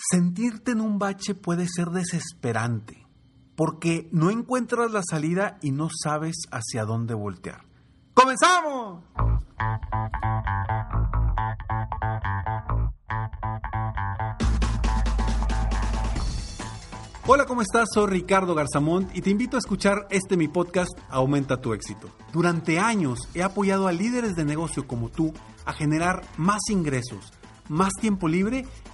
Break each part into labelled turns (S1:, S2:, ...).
S1: Sentirte en un bache puede ser desesperante, porque no encuentras la salida y no sabes hacia dónde voltear. ¡Comenzamos! Hola, ¿cómo estás? Soy Ricardo Garzamont y te invito a escuchar este mi podcast Aumenta tu éxito. Durante años he apoyado a líderes de negocio como tú a generar más ingresos más tiempo libre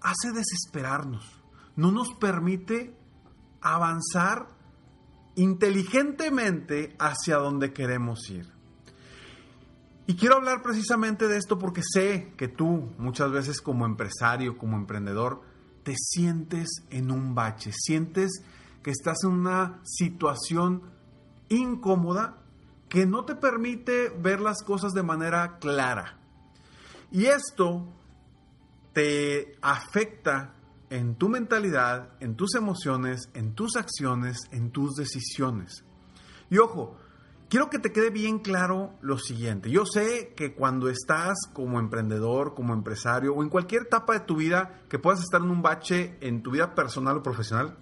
S1: hace desesperarnos, no nos permite avanzar inteligentemente hacia donde queremos ir. Y quiero hablar precisamente de esto porque sé que tú muchas veces como empresario, como emprendedor, te sientes en un bache, sientes que estás en una situación incómoda que no te permite ver las cosas de manera clara. Y esto te afecta en tu mentalidad, en tus emociones, en tus acciones, en tus decisiones. Y ojo, quiero que te quede bien claro lo siguiente. Yo sé que cuando estás como emprendedor, como empresario o en cualquier etapa de tu vida que puedas estar en un bache en tu vida personal o profesional,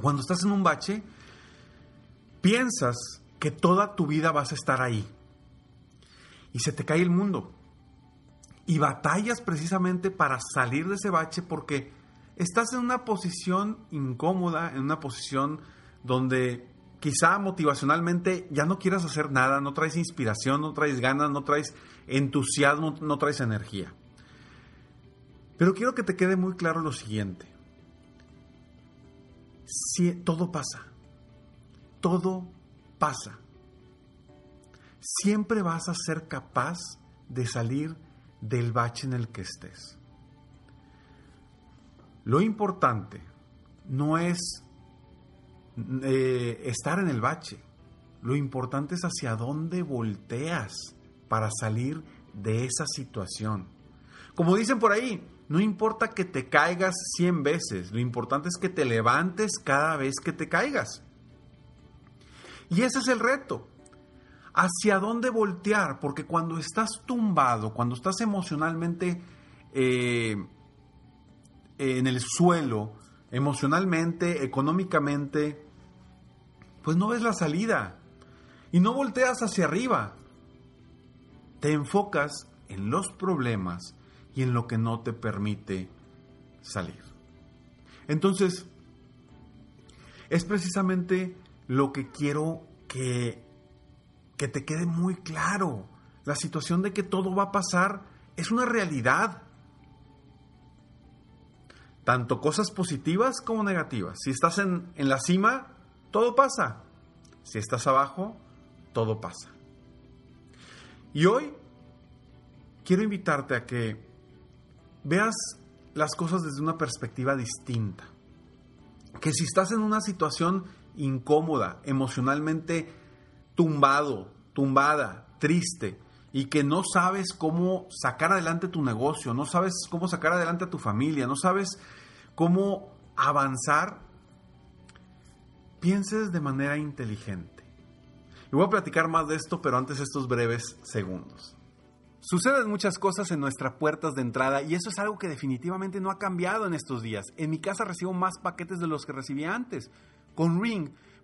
S1: cuando estás en un bache, piensas que toda tu vida vas a estar ahí. Y se te cae el mundo y batallas precisamente para salir de ese bache porque estás en una posición incómoda, en una posición donde quizá motivacionalmente ya no quieras hacer nada, no traes inspiración, no traes ganas, no traes entusiasmo, no traes energía. Pero quiero que te quede muy claro lo siguiente. Si, todo pasa. Todo pasa. Siempre vas a ser capaz de salir del bache en el que estés. Lo importante no es eh, estar en el bache, lo importante es hacia dónde volteas para salir de esa situación. Como dicen por ahí, no importa que te caigas 100 veces, lo importante es que te levantes cada vez que te caigas. Y ese es el reto hacia dónde voltear, porque cuando estás tumbado, cuando estás emocionalmente eh, en el suelo, emocionalmente, económicamente, pues no ves la salida y no volteas hacia arriba. Te enfocas en los problemas y en lo que no te permite salir. Entonces, es precisamente lo que quiero que que te quede muy claro. La situación de que todo va a pasar es una realidad. Tanto cosas positivas como negativas. Si estás en, en la cima, todo pasa. Si estás abajo, todo pasa. Y hoy quiero invitarte a que veas las cosas desde una perspectiva distinta. Que si estás en una situación incómoda, emocionalmente tumbado, tumbada, triste y que no sabes cómo sacar adelante tu negocio, no sabes cómo sacar adelante a tu familia, no sabes cómo avanzar, pienses de manera inteligente. Y voy a platicar más de esto, pero antes estos breves segundos. Suceden muchas cosas en nuestras puertas de entrada y eso es algo que definitivamente no ha cambiado en estos días. En mi casa recibo más paquetes de los que recibía antes. Con Ring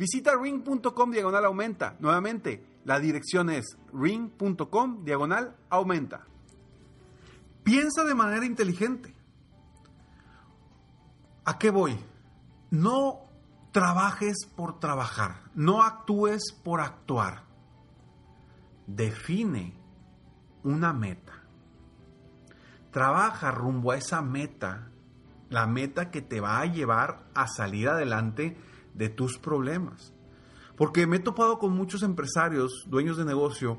S1: Visita ring.com diagonal aumenta. Nuevamente, la dirección es ring.com diagonal aumenta. Piensa de manera inteligente. ¿A qué voy? No trabajes por trabajar, no actúes por actuar. Define una meta. Trabaja rumbo a esa meta, la meta que te va a llevar a salir adelante de tus problemas. Porque me he topado con muchos empresarios, dueños de negocio,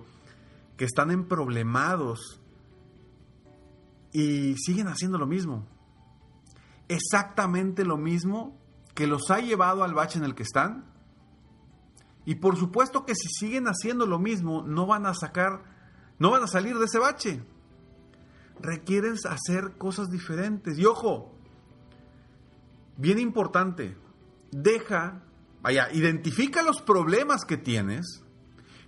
S1: que están en problemados y siguen haciendo lo mismo. Exactamente lo mismo que los ha llevado al bache en el que están. Y por supuesto que si siguen haciendo lo mismo, no van a sacar, no van a salir de ese bache. Requieren hacer cosas diferentes. Y ojo, bien importante, deja, vaya, identifica los problemas que tienes,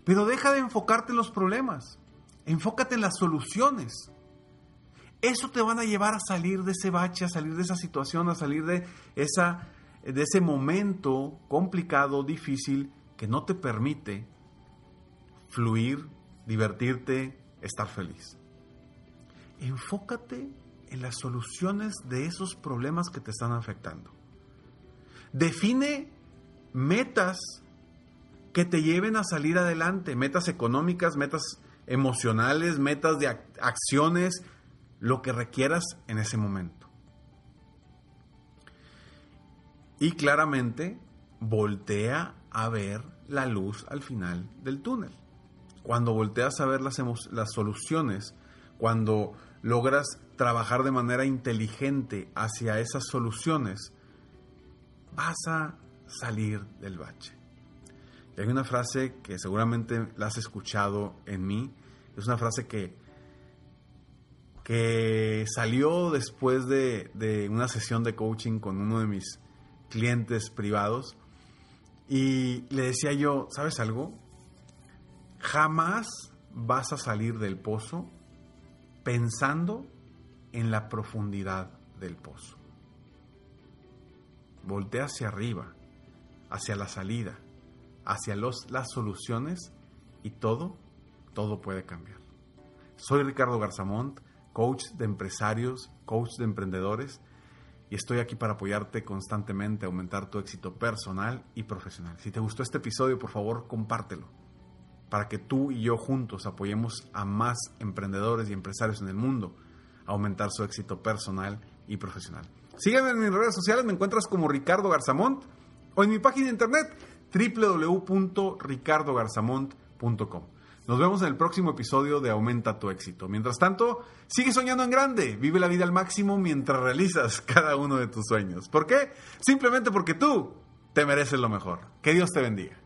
S1: pero deja de enfocarte en los problemas. Enfócate en las soluciones. Eso te van a llevar a salir de ese bache, a salir de esa situación, a salir de, esa, de ese momento complicado, difícil, que no te permite fluir, divertirte, estar feliz. Enfócate en las soluciones de esos problemas que te están afectando. Define metas que te lleven a salir adelante, metas económicas, metas emocionales, metas de acciones, lo que requieras en ese momento. Y claramente voltea a ver la luz al final del túnel. Cuando volteas a ver las, las soluciones, cuando logras trabajar de manera inteligente hacia esas soluciones, vas a salir del bache. Y hay una frase que seguramente la has escuchado en mí, es una frase que, que salió después de, de una sesión de coaching con uno de mis clientes privados y le decía yo, ¿sabes algo? Jamás vas a salir del pozo pensando en la profundidad del pozo. Voltea hacia arriba, hacia la salida, hacia los, las soluciones y todo, todo puede cambiar. Soy Ricardo Garzamont, coach de empresarios, coach de emprendedores y estoy aquí para apoyarte constantemente a aumentar tu éxito personal y profesional. Si te gustó este episodio, por favor, compártelo para que tú y yo juntos apoyemos a más emprendedores y empresarios en el mundo a aumentar su éxito personal y profesional. Sígueme en mis redes sociales, me encuentras como Ricardo Garzamont o en mi página de internet www.ricardogarzamont.com. Nos vemos en el próximo episodio de Aumenta tu éxito. Mientras tanto, sigue soñando en grande, vive la vida al máximo mientras realizas cada uno de tus sueños. ¿Por qué? Simplemente porque tú te mereces lo mejor. Que Dios te bendiga.